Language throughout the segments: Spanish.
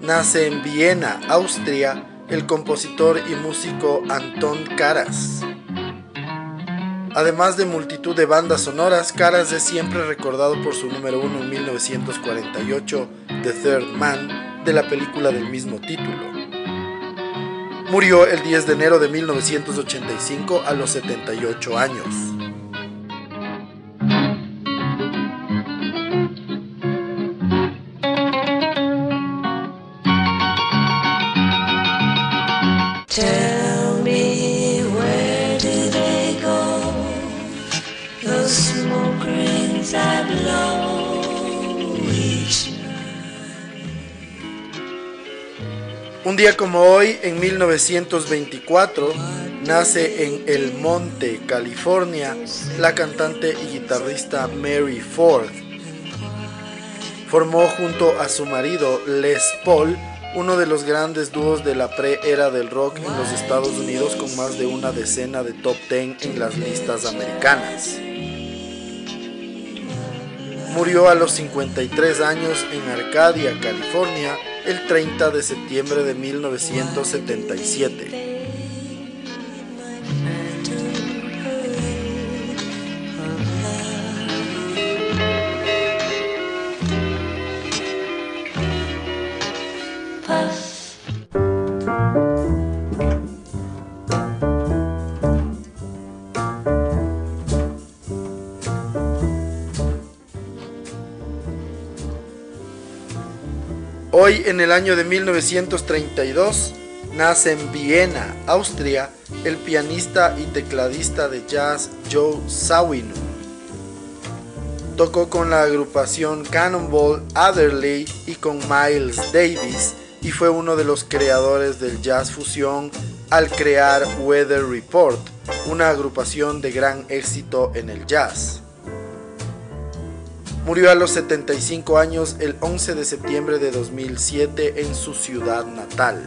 nace en Viena, Austria, el compositor y músico Anton Karas. Además de multitud de bandas sonoras, Karas es siempre recordado por su número uno en 1948, The Third Man, de la película del mismo título. Murió el 10 de enero de 1985 a los 78 años. Día como hoy, en 1924, nace en El Monte, California, la cantante y guitarrista Mary Ford. Formó junto a su marido Les Paul uno de los grandes dúos de la pre-era del rock en los Estados Unidos con más de una decena de top 10 en las listas americanas. Murió a los 53 años en Arcadia, California, el 30 de septiembre de 1977. Hoy, en el año de 1932, nace en Viena, Austria, el pianista y tecladista de jazz Joe Zawinul. Tocó con la agrupación Cannonball Adderley y con Miles Davis y fue uno de los creadores del jazz fusión al crear Weather Report, una agrupación de gran éxito en el jazz. Murió a los 75 años el 11 de septiembre de 2007 en su ciudad natal.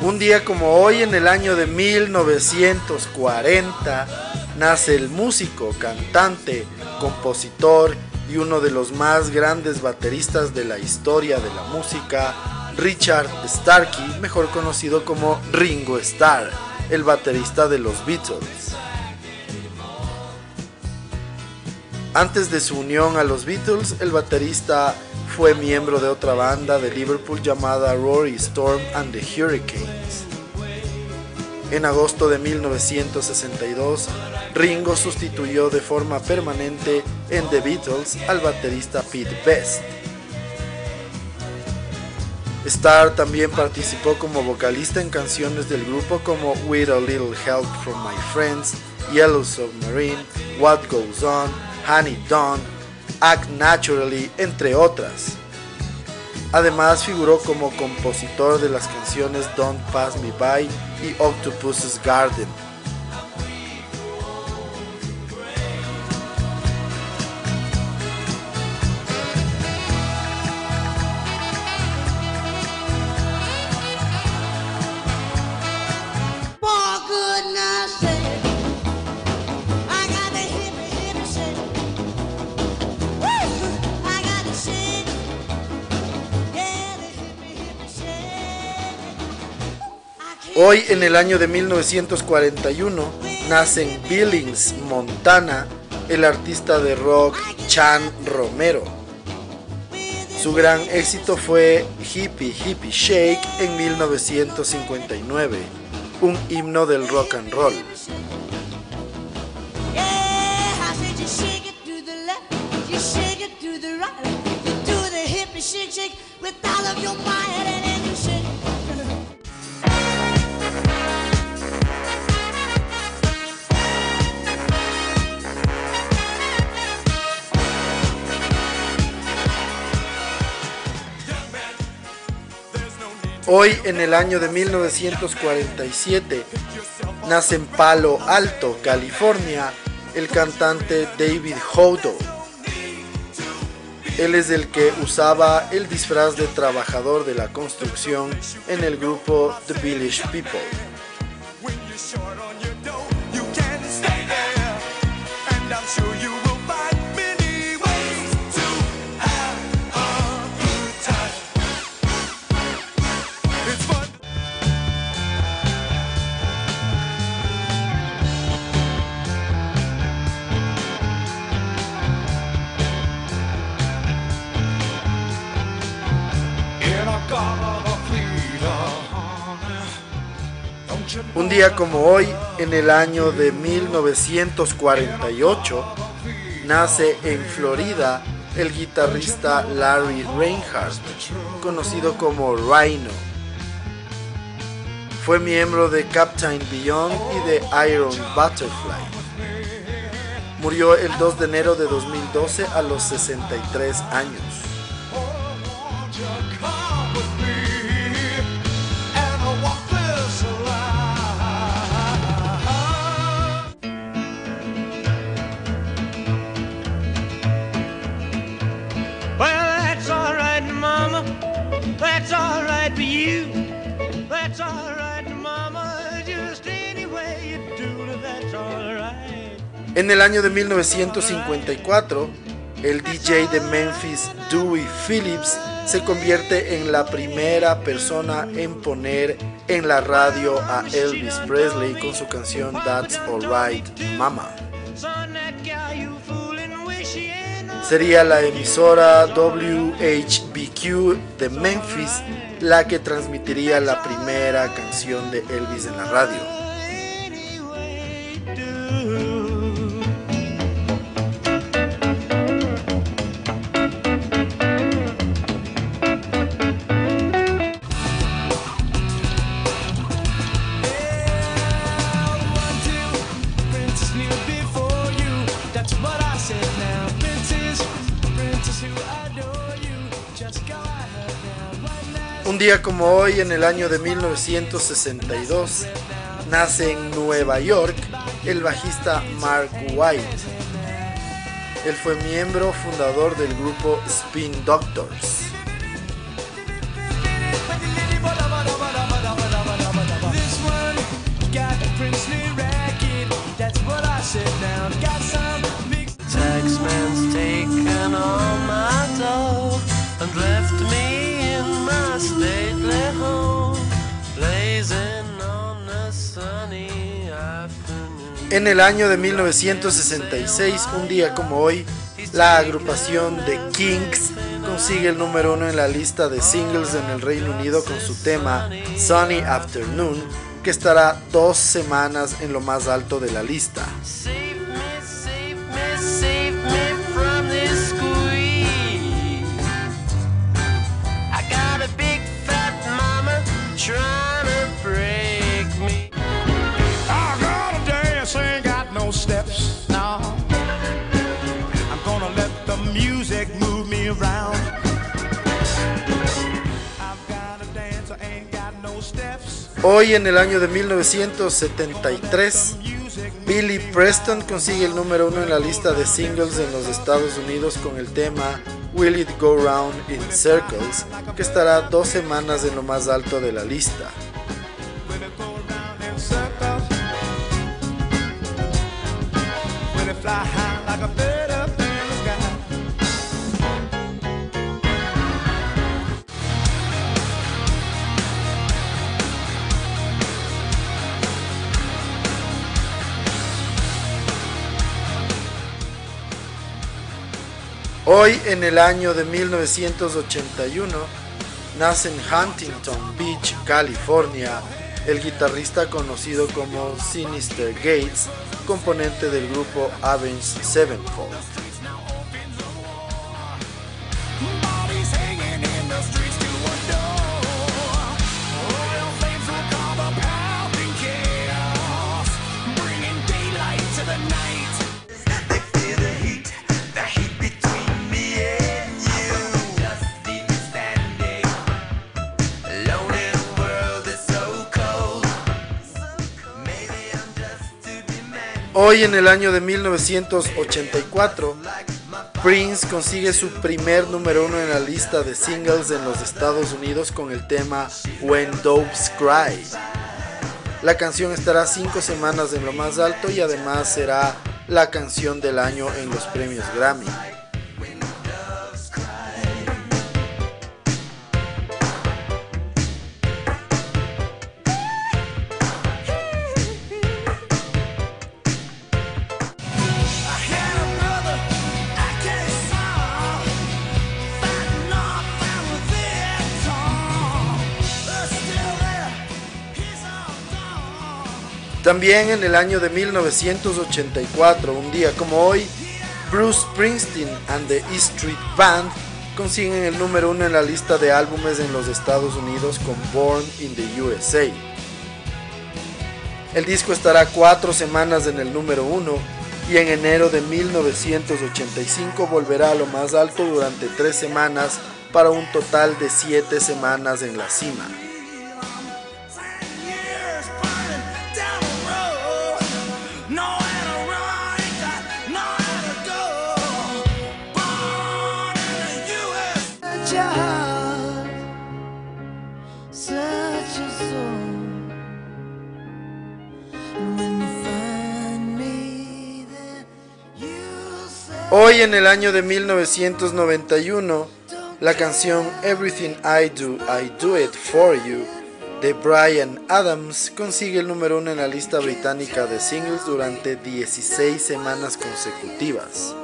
Un día como hoy, en el año de 1940, nace el músico, cantante, compositor y uno de los más grandes bateristas de la historia de la música, Richard Starkey, mejor conocido como Ringo Starr, el baterista de los Beatles. Antes de su unión a los Beatles, el baterista fue miembro de otra banda de Liverpool llamada Rory Storm and the Hurricanes. En agosto de 1962, Ringo sustituyó de forma permanente en The Beatles al baterista Pete Best. Starr también participó como vocalista en canciones del grupo como With a Little Help from My Friends, Yellow Submarine, What Goes On, Honey Dawn, Act Naturally, entre otras. Además figuró como compositor de las canciones Don't Pass Me By y Octopus's Garden. Hoy, en el año de 1941, nace en Billings, Montana, el artista de rock Chan Romero. Su gran éxito fue Hippie Hippie Shake en 1959, un himno del rock and roll. Hoy, en el año de 1947, nace en Palo Alto, California, el cantante David Hodo. Él es el que usaba el disfraz de trabajador de la construcción en el grupo The Village People. Un día como hoy, en el año de 1948, nace en Florida el guitarrista Larry Reinhardt, conocido como Rhino. Fue miembro de Captain Beyond y de Iron Butterfly. Murió el 2 de enero de 2012 a los 63 años. En el año de 1954, el DJ de Memphis, Dewey Phillips, se convierte en la primera persona en poner en la radio a Elvis Presley con su canción That's Alright Mama. Sería la emisora WHBQ de Memphis la que transmitiría la primera canción de Elvis en la radio. Como hoy, en el año de 1962, nace en Nueva York el bajista Mark White. Él fue miembro fundador del grupo Spin Doctors. En el año de 1966, un día como hoy, la agrupación The Kings consigue el número uno en la lista de singles en el Reino Unido con su tema Sunny Afternoon, que estará dos semanas en lo más alto de la lista. Hoy en el año de 1973, Billy Preston consigue el número uno en la lista de singles en los Estados Unidos con el tema Will It Go Round in Circles, que estará dos semanas en lo más alto de la lista. Hoy, en el año de 1981, nace en Huntington Beach, California, el guitarrista conocido como Sinister Gates, componente del grupo Avenged Sevenfold. Hoy en el año de 1984, Prince consigue su primer número uno en la lista de singles en los Estados Unidos con el tema When Doves Cry. La canción estará cinco semanas en lo más alto y además será la canción del año en los premios Grammy. También en el año de 1984, un día como hoy, Bruce Springsteen and the E Street Band consiguen el número uno en la lista de álbumes en los Estados Unidos con Born in the USA. El disco estará cuatro semanas en el número uno y en enero de 1985 volverá a lo más alto durante tres semanas para un total de siete semanas en la cima. Hoy en el año de 1991, la canción Everything I Do, I Do It For You de Brian Adams consigue el número uno en la lista británica de singles durante 16 semanas consecutivas.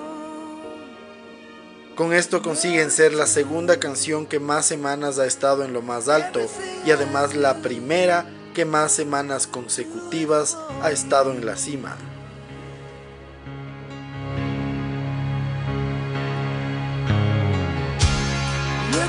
Con esto consiguen ser la segunda canción que más semanas ha estado en lo más alto y además la primera que más semanas consecutivas ha estado en la cima.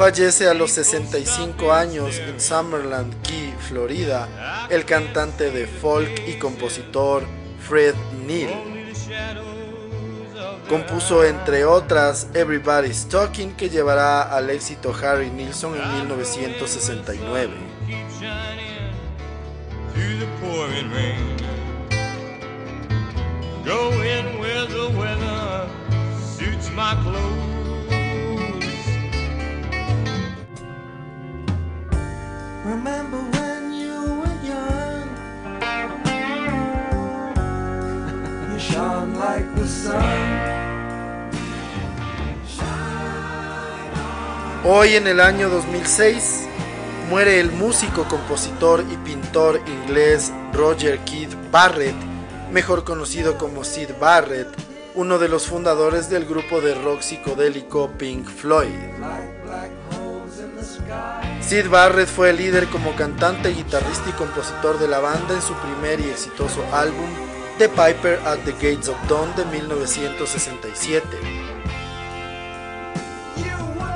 fallece a los 65 años en Summerland Key, Florida, el cantante de folk y compositor Fred Neil. Compuso entre otras Everybody's Talking que llevará al éxito Harry Nilsson en 1969. Hoy en el año 2006 muere el músico, compositor y pintor inglés Roger Keith Barrett, mejor conocido como Sid Barrett, uno de los fundadores del grupo de rock psicodélico Pink Floyd. Sid Barrett fue el líder como cantante, guitarrista y compositor de la banda en su primer y exitoso álbum The Piper at the Gates of Dawn de 1967.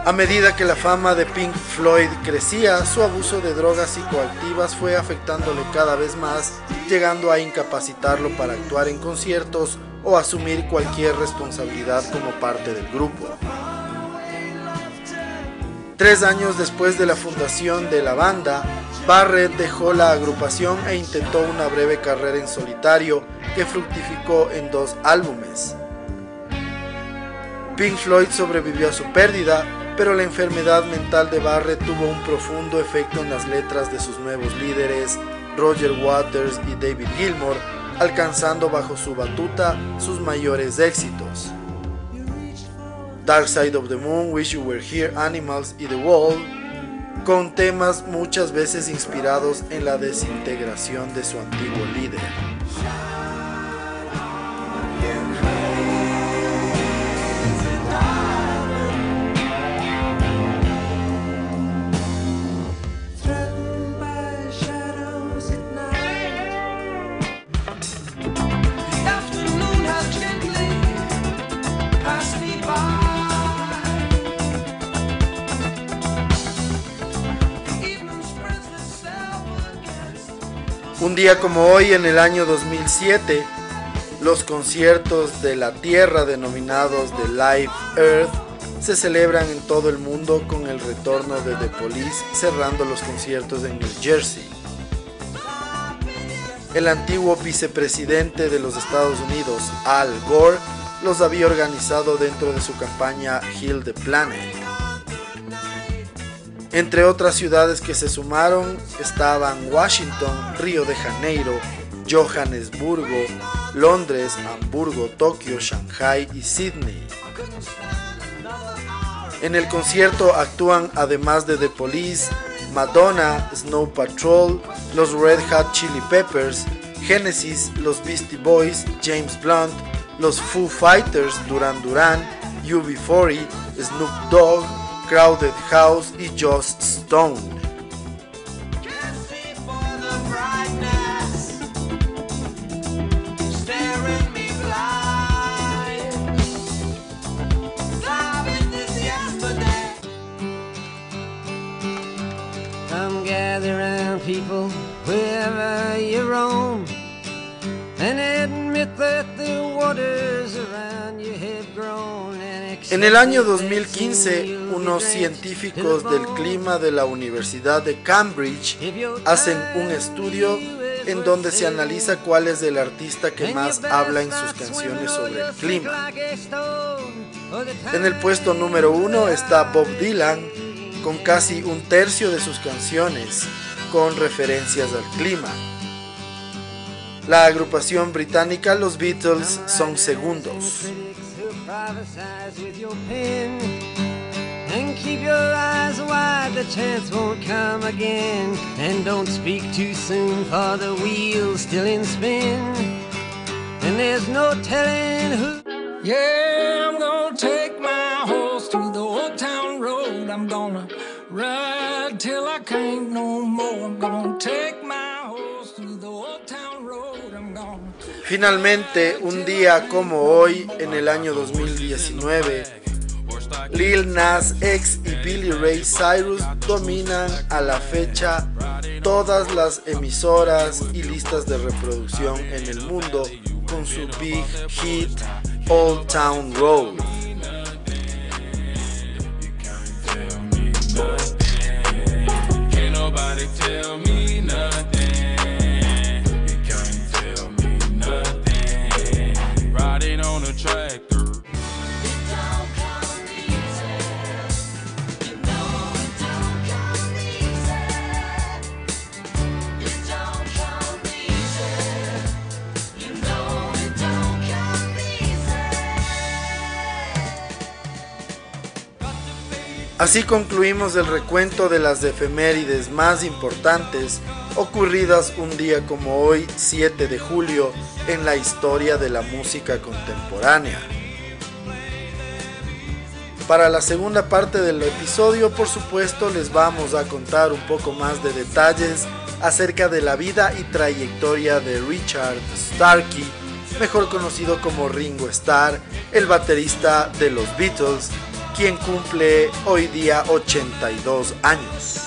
A medida que la fama de Pink Floyd crecía, su abuso de drogas psicoactivas fue afectándole cada vez más, llegando a incapacitarlo para actuar en conciertos o asumir cualquier responsabilidad como parte del grupo. Tres años después de la fundación de la banda, Barrett dejó la agrupación e intentó una breve carrera en solitario que fructificó en dos álbumes. Pink Floyd sobrevivió a su pérdida, pero la enfermedad mental de Barrett tuvo un profundo efecto en las letras de sus nuevos líderes, Roger Waters y David Gilmour, alcanzando bajo su batuta sus mayores éxitos. Dark Side of the Moon, Wish You Were Here, Animals y The Wall, con temas muchas veces inspirados en la desintegración de su antiguo líder. Un día como hoy, en el año 2007, los conciertos de la Tierra denominados The Live Earth se celebran en todo el mundo con el retorno de The Police cerrando los conciertos en New Jersey. El antiguo vicepresidente de los Estados Unidos, Al Gore, los había organizado dentro de su campaña Heal the Planet. Entre otras ciudades que se sumaron estaban Washington, Río de Janeiro, Johannesburgo, Londres, Hamburgo, Tokio, Shanghai y Sydney. En el concierto actúan además de The Police, Madonna, Snow Patrol, los Red Hot Chili Peppers, Genesis, los Beastie Boys, James Blunt, los Foo Fighters, Duran Duran, UB40, Snoop Dogg, Crowded House y just Stone. En el año 2015, unos científicos del clima de la Universidad de Cambridge hacen un estudio en donde se analiza cuál es el artista que más habla en sus canciones sobre el clima. En el puesto número uno está Bob Dylan, con casi un tercio de sus canciones con referencias al clima. La agrupación británica Los Beatles son segundos. And keep your eyes wide, the chance won't come again. And don't speak too soon, for the wheel's still in spin. And there's no telling who. Yeah, I'm gonna take my horse to the old town road. I'm gonna ride till I can't no more. I'm gonna take my horse to the old town road. Finalmente, un día como hoy, en el año 2019, Lil Nas X y Billy Ray Cyrus dominan a la fecha todas las emisoras y listas de reproducción en el mundo con su big hit Old Town Road. Así concluimos el recuento de las efemérides más importantes ocurridas un día como hoy, 7 de julio, en la historia de la música contemporánea. Para la segunda parte del episodio, por supuesto, les vamos a contar un poco más de detalles acerca de la vida y trayectoria de Richard Starkey, mejor conocido como Ringo Starr, el baterista de los Beatles, quien cumple hoy día 82 años.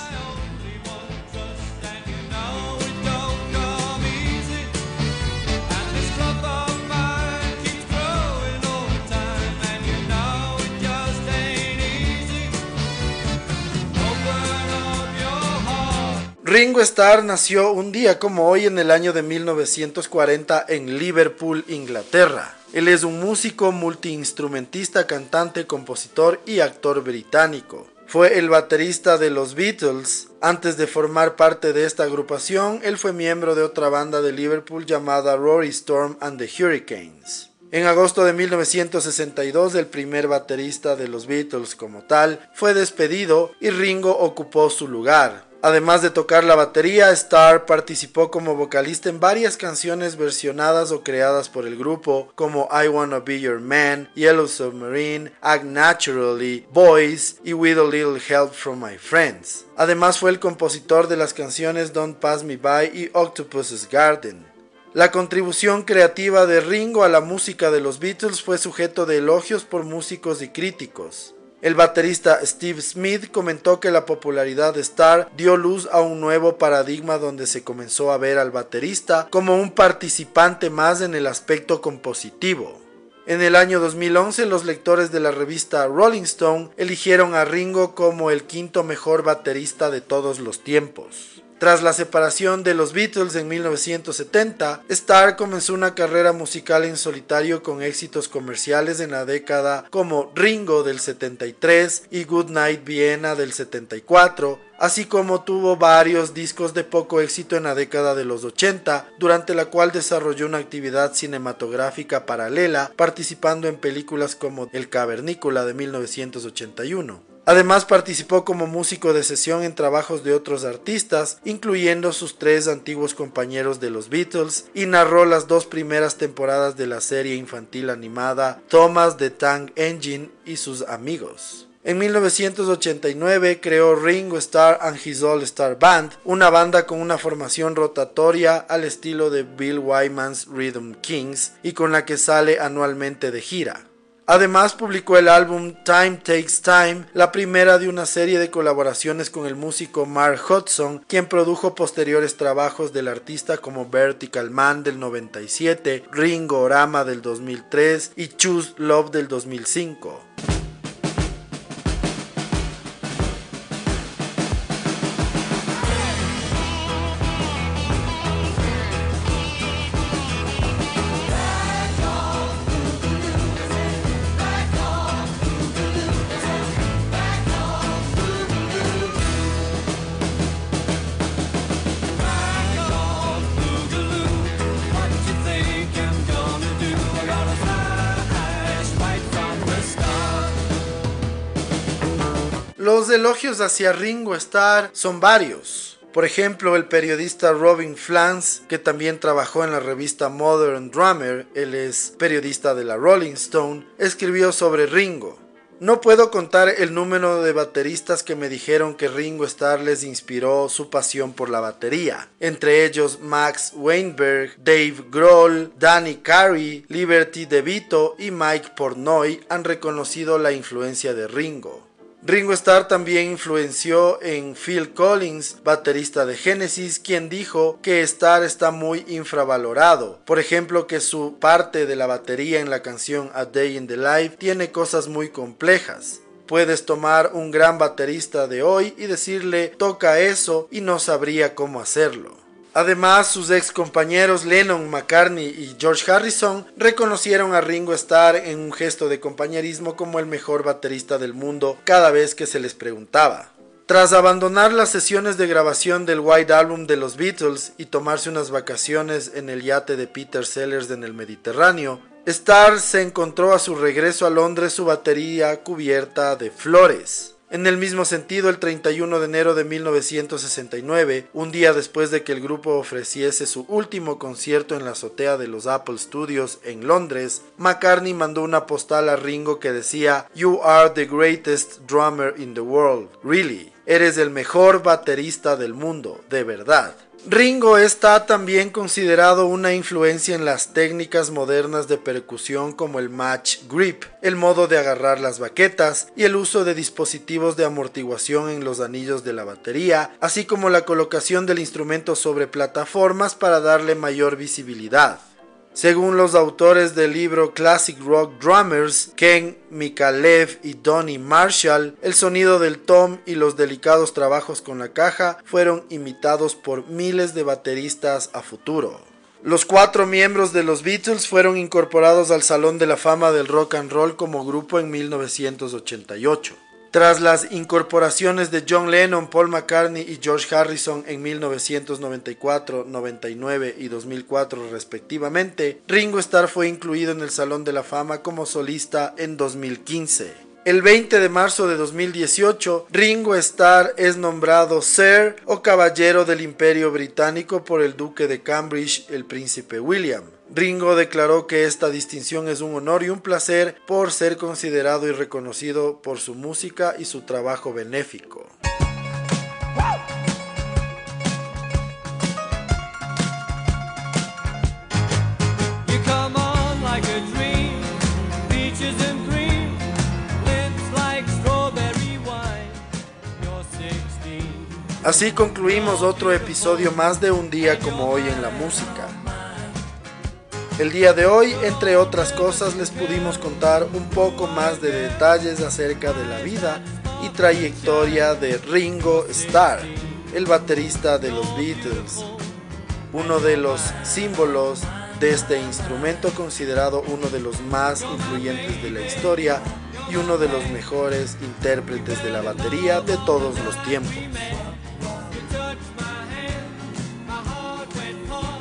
Ringo Starr nació un día como hoy en el año de 1940 en Liverpool, Inglaterra. Él es un músico, multiinstrumentista, cantante, compositor y actor británico. Fue el baterista de los Beatles. Antes de formar parte de esta agrupación, él fue miembro de otra banda de Liverpool llamada Rory Storm and the Hurricanes. En agosto de 1962, el primer baterista de los Beatles como tal fue despedido y Ringo ocupó su lugar. Además de tocar la batería, Starr participó como vocalista en varias canciones versionadas o creadas por el grupo, como I Wanna Be Your Man, Yellow Submarine, Act Naturally, Boys y With a Little Help from My Friends. Además fue el compositor de las canciones Don't Pass Me By y Octopus's Garden. La contribución creativa de Ringo a la música de los Beatles fue sujeto de elogios por músicos y críticos. El baterista Steve Smith comentó que la popularidad de Starr dio luz a un nuevo paradigma donde se comenzó a ver al baterista como un participante más en el aspecto compositivo. En el año 2011, los lectores de la revista Rolling Stone eligieron a Ringo como el quinto mejor baterista de todos los tiempos. Tras la separación de los Beatles en 1970, Starr comenzó una carrera musical en solitario con éxitos comerciales en la década como Ringo del 73 y Goodnight Vienna del 74, así como tuvo varios discos de poco éxito en la década de los 80, durante la cual desarrolló una actividad cinematográfica paralela, participando en películas como El Cavernícola de 1981. Además participó como músico de sesión en trabajos de otros artistas, incluyendo sus tres antiguos compañeros de los Beatles, y narró las dos primeras temporadas de la serie infantil animada Thomas the Tank Engine y sus amigos. En 1989 creó Ringo Starr and His All Star Band, una banda con una formación rotatoria al estilo de Bill Wyman's Rhythm Kings y con la que sale anualmente de gira. Además publicó el álbum Time Takes Time, la primera de una serie de colaboraciones con el músico Mark Hudson, quien produjo posteriores trabajos del artista como Vertical Man del 97, Ringo Orama del 2003 y Choose Love del 2005. Los elogios hacia Ringo Starr son varios. Por ejemplo, el periodista Robin Flans, que también trabajó en la revista Modern Drummer, él es periodista de la Rolling Stone, escribió sobre Ringo. No puedo contar el número de bateristas que me dijeron que Ringo Starr les inspiró su pasión por la batería, entre ellos Max Weinberg, Dave Grohl, Danny Carey, Liberty DeVito y Mike Pornoy han reconocido la influencia de Ringo. Ringo Starr también influenció en Phil Collins, baterista de Genesis, quien dijo que Starr está muy infravalorado. Por ejemplo, que su parte de la batería en la canción A Day in the Life tiene cosas muy complejas. Puedes tomar un gran baterista de hoy y decirle toca eso y no sabría cómo hacerlo. Además, sus ex compañeros Lennon, McCartney y George Harrison reconocieron a Ringo Starr en un gesto de compañerismo como el mejor baterista del mundo cada vez que se les preguntaba. Tras abandonar las sesiones de grabación del White Album de los Beatles y tomarse unas vacaciones en el yate de Peter Sellers en el Mediterráneo, Starr se encontró a su regreso a Londres su batería cubierta de flores. En el mismo sentido, el 31 de enero de 1969, un día después de que el grupo ofreciese su último concierto en la azotea de los Apple Studios en Londres, McCartney mandó una postal a Ringo que decía You are the greatest drummer in the world, really. Eres el mejor baterista del mundo, de verdad. Ringo está también considerado una influencia en las técnicas modernas de percusión como el match grip, el modo de agarrar las baquetas y el uso de dispositivos de amortiguación en los anillos de la batería, así como la colocación del instrumento sobre plataformas para darle mayor visibilidad. Según los autores del libro Classic Rock Drummers, Ken Mikalev y Donny Marshall, el sonido del tom y los delicados trabajos con la caja fueron imitados por miles de bateristas a futuro. Los cuatro miembros de los Beatles fueron incorporados al Salón de la Fama del Rock and Roll como grupo en 1988. Tras las incorporaciones de John Lennon, Paul McCartney y George Harrison en 1994, 99 y 2004 respectivamente, Ringo Starr fue incluido en el Salón de la Fama como solista en 2015. El 20 de marzo de 2018, Ringo Starr es nombrado Sir o Caballero del Imperio Británico por el Duque de Cambridge, el Príncipe William. Ringo declaró que esta distinción es un honor y un placer por ser considerado y reconocido por su música y su trabajo benéfico. Así concluimos otro episodio más de Un día como hoy en la música. El día de hoy, entre otras cosas, les pudimos contar un poco más de detalles acerca de la vida y trayectoria de Ringo Starr, el baterista de los Beatles, uno de los símbolos de este instrumento considerado uno de los más influyentes de la historia y uno de los mejores intérpretes de la batería de todos los tiempos.